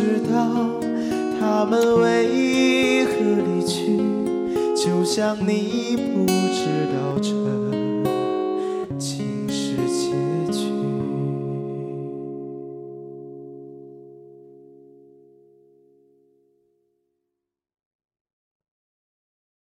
知道他们为何离去，就像你不知道这